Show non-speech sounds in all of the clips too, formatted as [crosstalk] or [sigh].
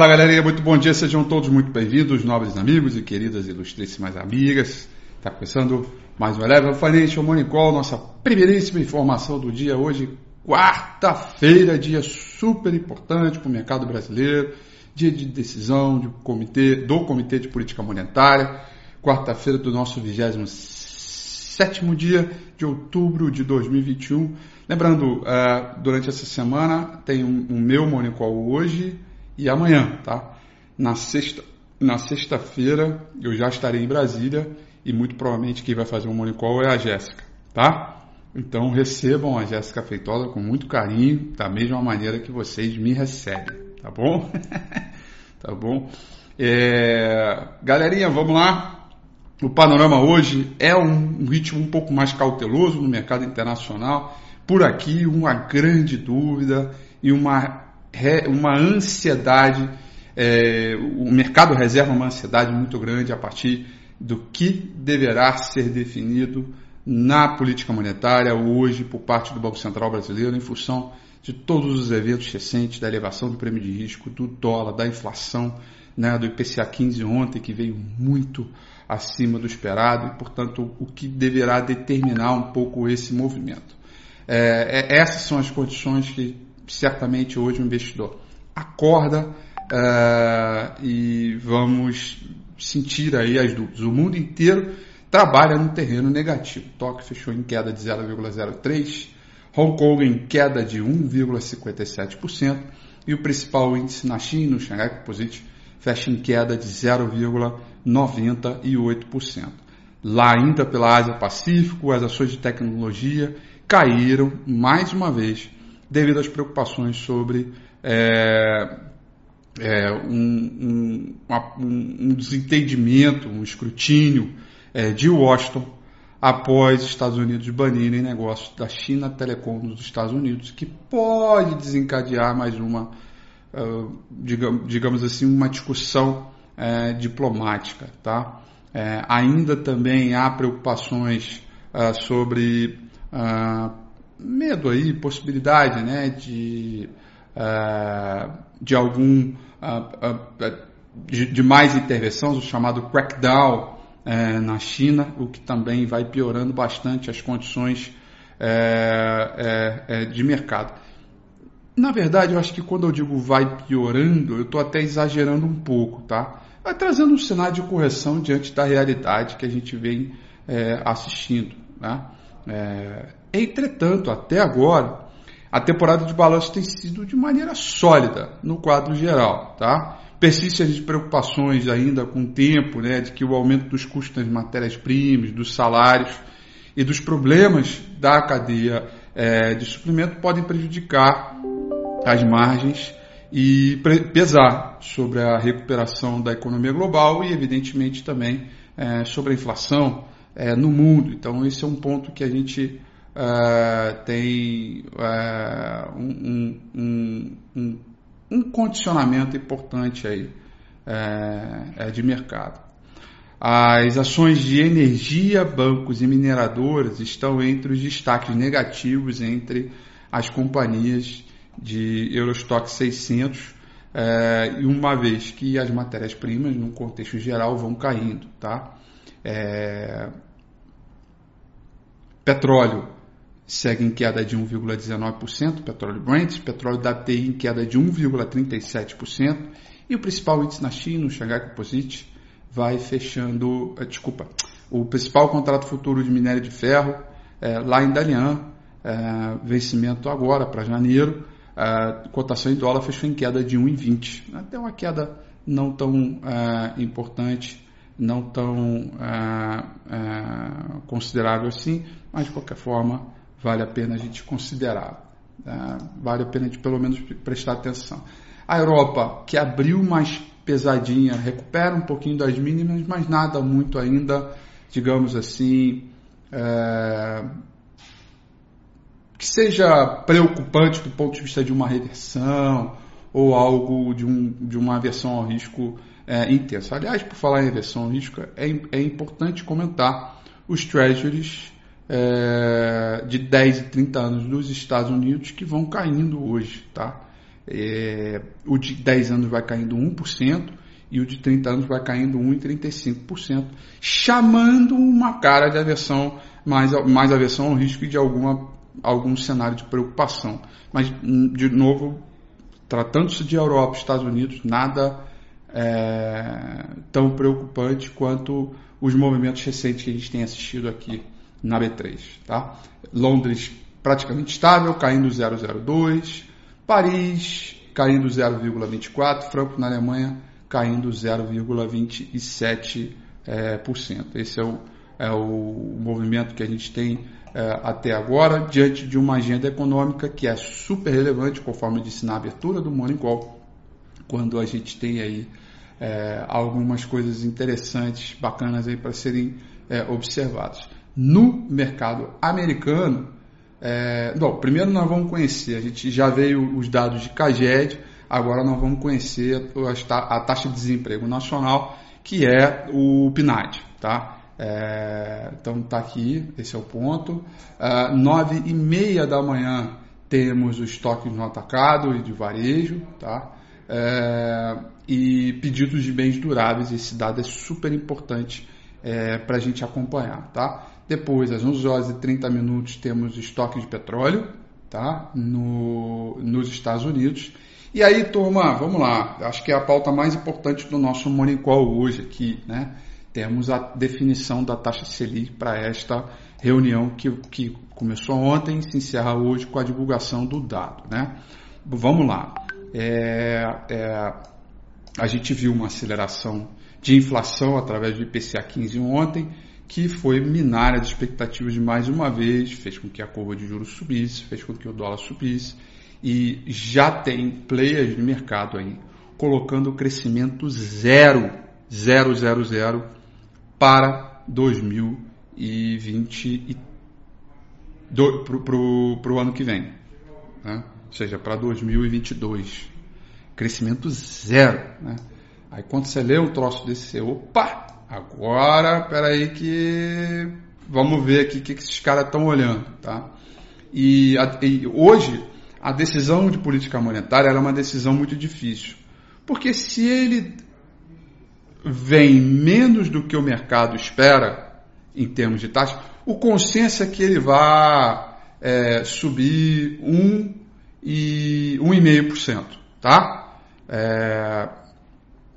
Fala galerinha, muito bom dia, sejam todos muito bem-vindos, nobres amigos e queridas ilustríssimas amigas. Está começando mais um Eleven Financial Morning Call, nossa primeiríssima informação do dia hoje, quarta-feira, dia super importante para o mercado brasileiro, dia de decisão do comitê, do Comitê de Política Monetária, quarta-feira do nosso 27 dia de outubro de 2021. Lembrando, uh, durante essa semana tem um, um meu Morning Call hoje, e amanhã, tá? Na sexta, na sexta-feira eu já estarei em Brasília e muito provavelmente quem vai fazer o um morning call é a Jéssica, tá? Então recebam a Jéssica Feitosa com muito carinho, da mesma maneira que vocês me recebem, tá bom? [laughs] tá bom? É... Galerinha, vamos lá. O panorama hoje é um ritmo um pouco mais cauteloso no mercado internacional. Por aqui, uma grande dúvida e uma uma ansiedade, é, o mercado reserva uma ansiedade muito grande a partir do que deverá ser definido na política monetária hoje por parte do Banco Central brasileiro em função de todos os eventos recentes da elevação do prêmio de risco, do dólar, da inflação, né, do IPCA 15 ontem que veio muito acima do esperado e, portanto, o que deverá determinar um pouco esse movimento. É, é, essas são as condições que certamente hoje o investidor acorda uh, e vamos sentir aí as dúvidas. O mundo inteiro trabalha no terreno negativo. Tóquio fechou em queda de 0,03%, Hong Kong em queda de 1,57% e o principal índice na China, o Shanghai Composite, fecha em queda de 0,98%. Lá ainda pela Ásia Pacífico, as ações de tecnologia caíram mais uma vez devido às preocupações sobre é, é, um, um, um, desentendimento, um escrutínio é, de Washington após Estados Unidos banirem negócios da China Telecom dos Estados Unidos, que pode desencadear mais uma, uh, digamos, digamos, assim, uma discussão uh, diplomática. Tá? Uh, ainda também há preocupações sobre medo aí, possibilidade né, de, uh, de algum uh, uh, de, de, mais intervenção, o chamado crackdown na China, o que também vai piorando bastante as condições de mercado. Na verdade, eu acho que quando eu digo vai piorando, eu estou até exagerando um pouco, tá? Vai trazendo um cenário de correção diante da realidade que a gente vem assistindo, né? É, entretanto, até agora, a temporada de balanço tem sido de maneira sólida no quadro geral, tá? Persistem as preocupações ainda com o tempo, né, de que o aumento dos custos das matérias-primas, dos salários e dos problemas da cadeia é, de suprimento podem prejudicar as margens e pesar sobre a recuperação da economia global e, evidentemente, também é, sobre a inflação é, no mundo. Então, esse é um ponto que a gente uh, tem uh, um, um, um, um, condicionamento importante aí uh, de mercado. As ações de energia, bancos e mineradoras estão entre os destaques negativos entre as companhias de Eurostock 600, e uma vez que as matérias-primas, no contexto geral, vão caindo. Tá? É... Petróleo segue em queda de 1,19%, petróleo Brent, petróleo WTI em queda de 1,37%, e o principal índice na China, o Shanghai Composite, vai fechando, eh, desculpa, o principal contrato futuro de minério de ferro, é, lá em Dalian, é, vencimento agora para janeiro, a cotação em dólar fechou em queda de 1,20, até uma queda não tão é, importante, não tão considerável assim, mas de qualquer forma vale a pena a gente considerar. Né? Vale a pena a gente pelo menos prestar atenção. A Europa, que abriu mais pesadinha, recupera um pouquinho das mínimas, mas nada muito ainda, digamos assim, é... que seja preocupante do ponto de vista de uma reversão ou algo de, um, de uma aversão ao risco é, intensa. Aliás, por falar em aversão ao risco, é, é importante comentar os treasuries é, de 10 e 30 anos dos Estados Unidos que vão caindo hoje, tá? é, o de 10 anos vai caindo 1% e o de 30 anos vai caindo 1,35%, chamando uma cara de aversão, mais, mais aversão ao risco de alguma, algum cenário de preocupação. Mas, de novo, tratando-se de Europa Estados Unidos, nada é, tão preocupante quanto os movimentos recentes que a gente tem assistido aqui na B3. Tá? Londres praticamente estável, caindo 0,02%, Paris caindo 0,24%, Frankfurt na Alemanha caindo 0,27%. É. Esse é o, é o movimento que a gente tem é, até agora, diante de uma agenda econômica que é super relevante, conforme disse na abertura do Morning Call, quando a gente tem aí é, algumas coisas interessantes, bacanas aí para serem é, observadas. No mercado americano, é, bom, primeiro nós vamos conhecer, a gente já veio os dados de CAGED, agora nós vamos conhecer a taxa de desemprego nacional, que é o PNAD, tá? É, então tá aqui, esse é o ponto. Uh, nove e meia da manhã temos os estoques no atacado e de varejo, tá? É, e pedidos de bens duráveis, esse dado é super importante é, para a gente acompanhar, tá? Depois, às 11 horas e 30 minutos, temos estoque de petróleo, tá? No, nos Estados Unidos. E aí, turma, vamos lá. Acho que é a pauta mais importante do nosso Morning Call hoje aqui, né? Temos a definição da taxa Selic para esta reunião que, que começou ontem e se encerra hoje com a divulgação do dado, né? Vamos lá. É, é, a gente viu uma aceleração de inflação através do IPCA 15 ontem, que foi minar as expectativas mais uma vez, fez com que a curva de juros subisse, fez com que o dólar subisse, e já tem players de mercado aí colocando crescimento zero, zero, zero, zero para 2020 para o ano que vem, né? Ou seja, para 2022. Crescimento zero. Né? Aí quando você lê um troço desse, você, opa, agora, peraí que vamos ver aqui o que, que esses caras estão olhando. Tá? E, e hoje a decisão de política monetária é uma decisão muito difícil. Porque se ele vem menos do que o mercado espera em termos de taxa, o consenso é que ele vai é, subir 1 e 1,5%, tá? É,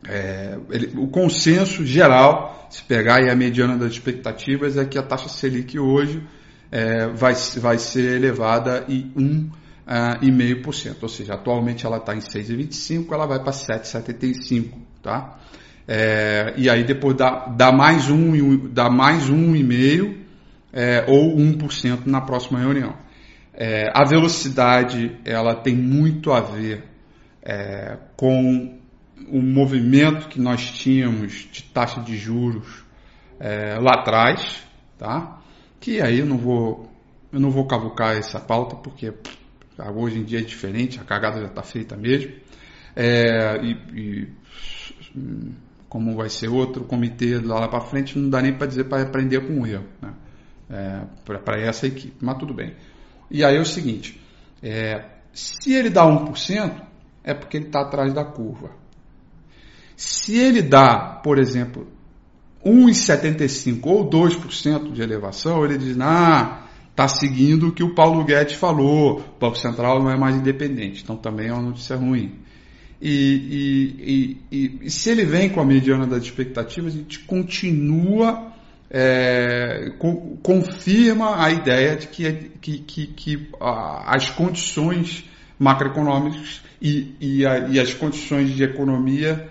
é, ele, o consenso geral, se pegar aí a mediana das expectativas, é que a taxa Selic hoje é, vai, vai ser elevada em 1,5%, ou seja, atualmente ela está em 6,25%, ela vai para 7,75%, tá? É, e aí depois dá, dá mais um, dá mais um e meio é, ou 1% na próxima reunião. É, a velocidade ela tem muito a ver é, com o movimento que nós tínhamos de taxa de juros é, lá atrás, tá? Que aí eu não vou eu não vou cavucar essa pauta porque hoje em dia é diferente, a cagada já está feita mesmo. É, e, e como vai ser outro comitê lá, para frente, não dá nem para dizer para aprender com o erro, né? é, para essa equipe, mas tudo bem. E aí é o seguinte, é, se ele dá 1%, é porque ele está atrás da curva. Se ele dá, por exemplo, 1,75% ou 2% de elevação, ele diz, ah, está seguindo o que o Paulo Guedes falou, o Banco Central não é mais independente, então também é uma notícia ruim. E, e, e, e, se ele vem com a mediana das expectativas, a gente continua, é, com, confirma a ideia de que, que, que, que as condições macroeconômicas e, a, e, as condições de economia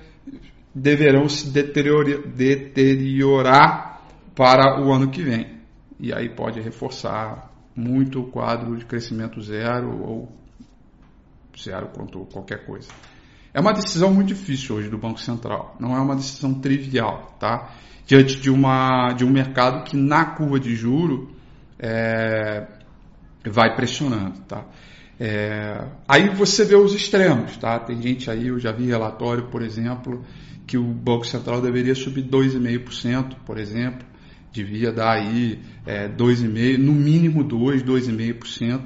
deverão se deteriorar para o ano que vem. E aí pode reforçar muito o quadro de crescimento zero ou zero quanto qualquer coisa. É uma decisão muito difícil hoje do Banco Central, não é uma decisão trivial, tá? Diante de, uma, de um mercado que na curva de juro é, vai pressionando, tá? É, aí você vê os extremos, tá? Tem gente aí, eu já vi relatório, por exemplo, que o Banco Central deveria subir 2,5%, por exemplo, devia dar aí é, 2,5%, no mínimo 2, 2,5%,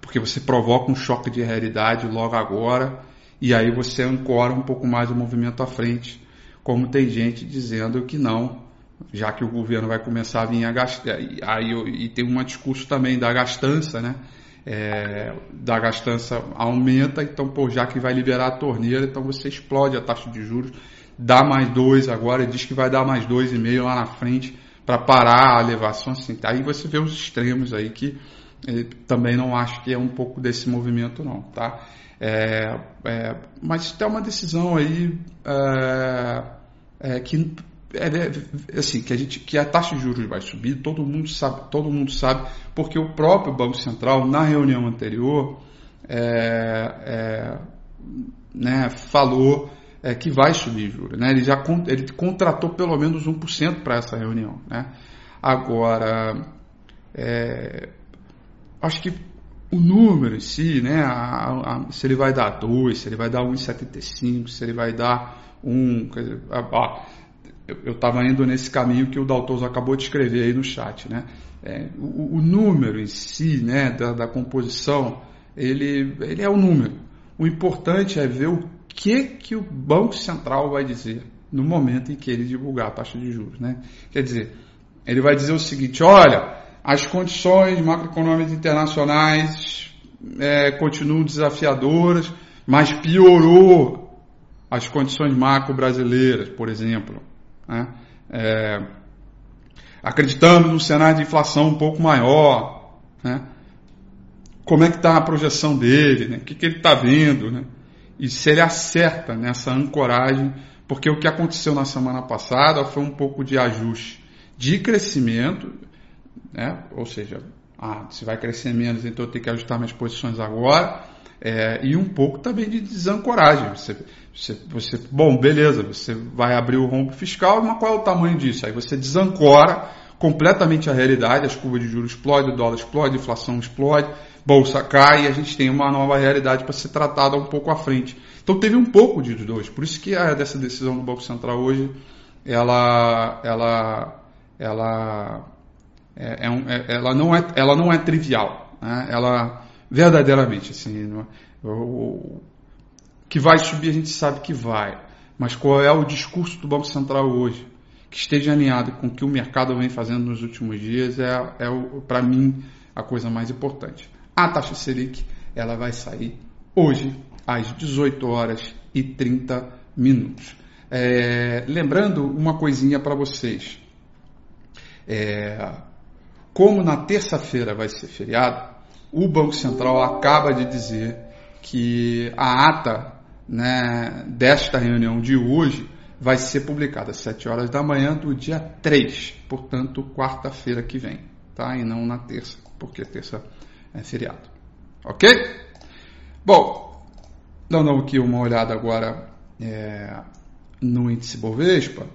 porque você provoca um choque de realidade logo agora e aí você ancora um pouco mais o movimento à frente, como tem gente dizendo que não, já que o governo vai começar a vir a gastar, aí, e tem um discurso também da gastança, né? É, da gastança aumenta, então, pô, já que vai liberar a torneira, então você explode a taxa de juros, dá mais dois agora, diz que vai dar mais dois e meio lá na frente para parar a elevação, assim, aí você vê os extremos aí que eh, também não acho que é um pouco desse movimento não, tá? É, é, mas tem uma decisão aí é, é que é, é, assim que a gente que a taxa de juros vai subir todo mundo sabe todo mundo sabe porque o próprio banco central na reunião anterior é, é, né, falou que vai subir juros né? ele já ele contratou pelo menos 1% para essa reunião né? agora acho que o número em si, né, a, a, se ele vai dar 2, se ele vai dar 1,75, se ele vai dar 1. Um, eu estava indo nesse caminho que o Daltoso acabou de escrever aí no chat. Né? É, o, o, número em si, né, da, da, composição, ele, ele é o número. O importante é ver o que, que o Banco Central vai dizer no momento em que ele divulgar a taxa de juros. Né? Quer dizer, ele vai dizer o seguinte: olha as condições macroeconômicas internacionais é, continuam desafiadoras, mas piorou as condições macro brasileiras, por exemplo. Né? É, acreditamos num cenário de inflação um pouco maior. Né? Como é que está a projeção dele? Né? O que, que ele está vendo? Né? E se ele acerta nessa ancoragem, porque o que aconteceu na semana passada foi um pouco de ajuste de crescimento né? ou seja, ah, se vai crescer menos, então eu tenho que ajustar minhas posições agora, é, e um pouco também de desancoragem. Você, você, você, bom, beleza, você vai abrir o rombo fiscal, mas qual é o tamanho disso? Aí você desancora completamente a realidade, as curvas de juros explodem, o dólar explode, a inflação explode, bolsa cai e a gente tem uma nova realidade para ser tratada um pouco à frente. Então teve um pouco de dois, por isso que a, dessa decisão do Banco Central hoje, ela, ela, ela é, é um, é, ela, não é, ela não é trivial. Né? Ela, verdadeiramente, assim, o, o, que vai subir a gente sabe que vai. Mas qual é o discurso do Banco Central hoje? Que esteja alinhado com o que o mercado vem fazendo nos últimos dias é, é para mim, a coisa mais importante. A taxa Selic ela vai sair hoje às 18 horas e 30 minutos. É, lembrando uma coisinha para vocês. É, como na terça-feira vai ser feriado, o Banco Central acaba de dizer que a ata né, desta reunião de hoje vai ser publicada às 7 horas da manhã do dia 3, portanto, quarta-feira que vem, tá? E não na terça, porque terça é feriado. Ok? Bom, dando aqui uma olhada agora é, no índice Bovespa,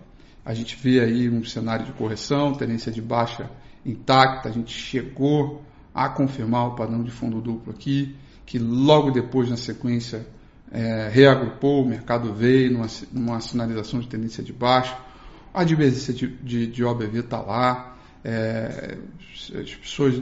a gente vê aí um cenário de correção, tendência de baixa intacta, a gente chegou a confirmar o padrão de fundo duplo aqui, que logo depois, na sequência, é, reagrupou, o mercado veio numa, numa, sinalização de tendência de baixo, a divergência de, de, de OBV está lá, é, as pessoas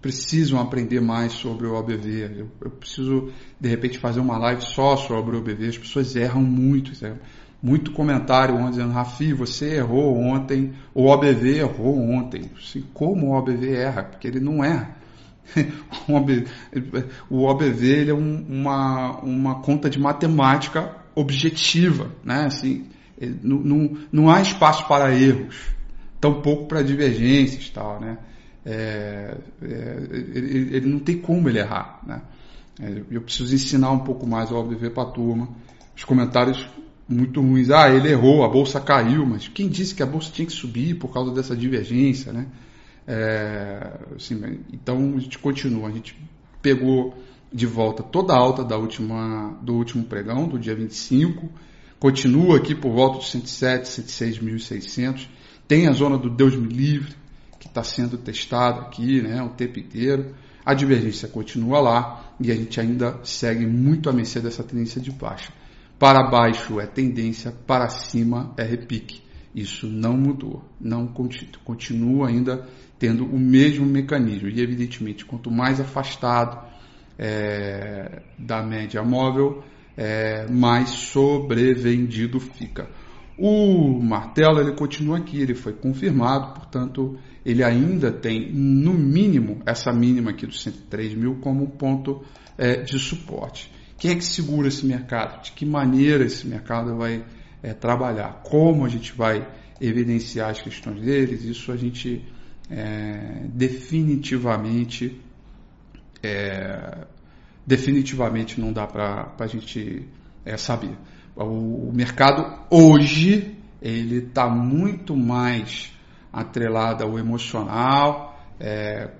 precisam aprender mais sobre o OBV. Eu, eu, preciso, de repente, fazer uma live só sobre o OBV. As pessoas erram muito. Sabe? Muito comentário ontem dizendo, Rafi, você errou ontem, o OBV errou ontem. Como o OBV erra? Porque ele não erra. [laughs] o OBV ele é um, uma, uma conta de matemática objetiva, né? Assim, não, não, não há espaço para erros, tampouco para divergências, tal, né? É, é, ele, ele, não tem como ele errar, né? É, eu preciso ensinar um pouco mais o OBV para a turma. Os comentários muito ruins. Ah, ele errou, a bolsa caiu, mas quem disse que a bolsa tinha que subir por causa dessa divergência, né? É, assim, então a gente continua, a gente pegou de volta toda a alta da última, do último pregão, do dia 25, continua aqui por volta de 107, 106.600, tem a zona do Deus me livre, que está sendo testado aqui né, o tempo inteiro, a divergência continua lá e a gente ainda segue muito a mercê dessa tendência de baixa. Para baixo é tendência, para cima é repique. Isso não mudou, não continua ainda tendo o mesmo mecanismo. E evidentemente, quanto mais afastado é, da média móvel, é, mais sobrevendido fica. O martelo ele continua aqui, ele foi confirmado, portanto ele ainda tem no mínimo essa mínima aqui dos 103 mil como ponto é, de suporte. Quem é que segura esse mercado? De que maneira esse mercado vai é, trabalhar? Como a gente vai evidenciar as questões deles? Isso a gente é, definitivamente é, definitivamente não dá para a gente saber. O, o mercado hoje ele está muito mais atrelado ao emocional. É,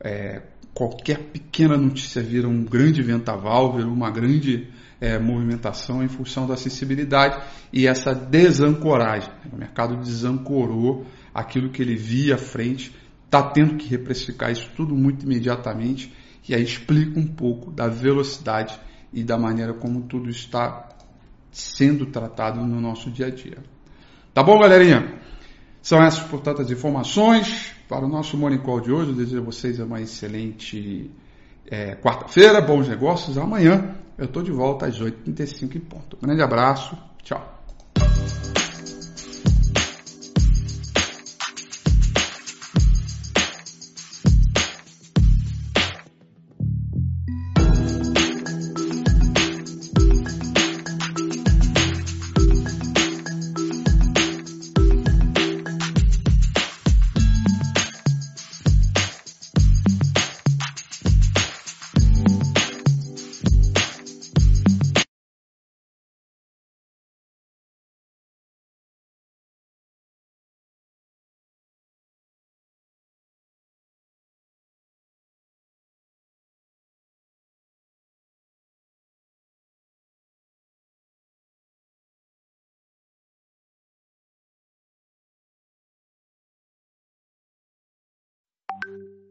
é, qualquer pequena notícia vira um grande ventaval, vira uma grande é, movimentação em função da acessibilidade e essa desancoragem. O mercado desancorou aquilo que ele via à frente, está tendo que reprecificar isso tudo muito imediatamente e aí explica um pouco da velocidade e da maneira como tudo está sendo tratado no nosso dia a dia. Tá bom, galerinha? São essas, portanto, as informações para o nosso Morning Call de hoje. Eu desejo a vocês uma excelente é, quarta-feira, bons negócios. Amanhã eu estou de volta às 8h35 em ponto. Um grande abraço, tchau. you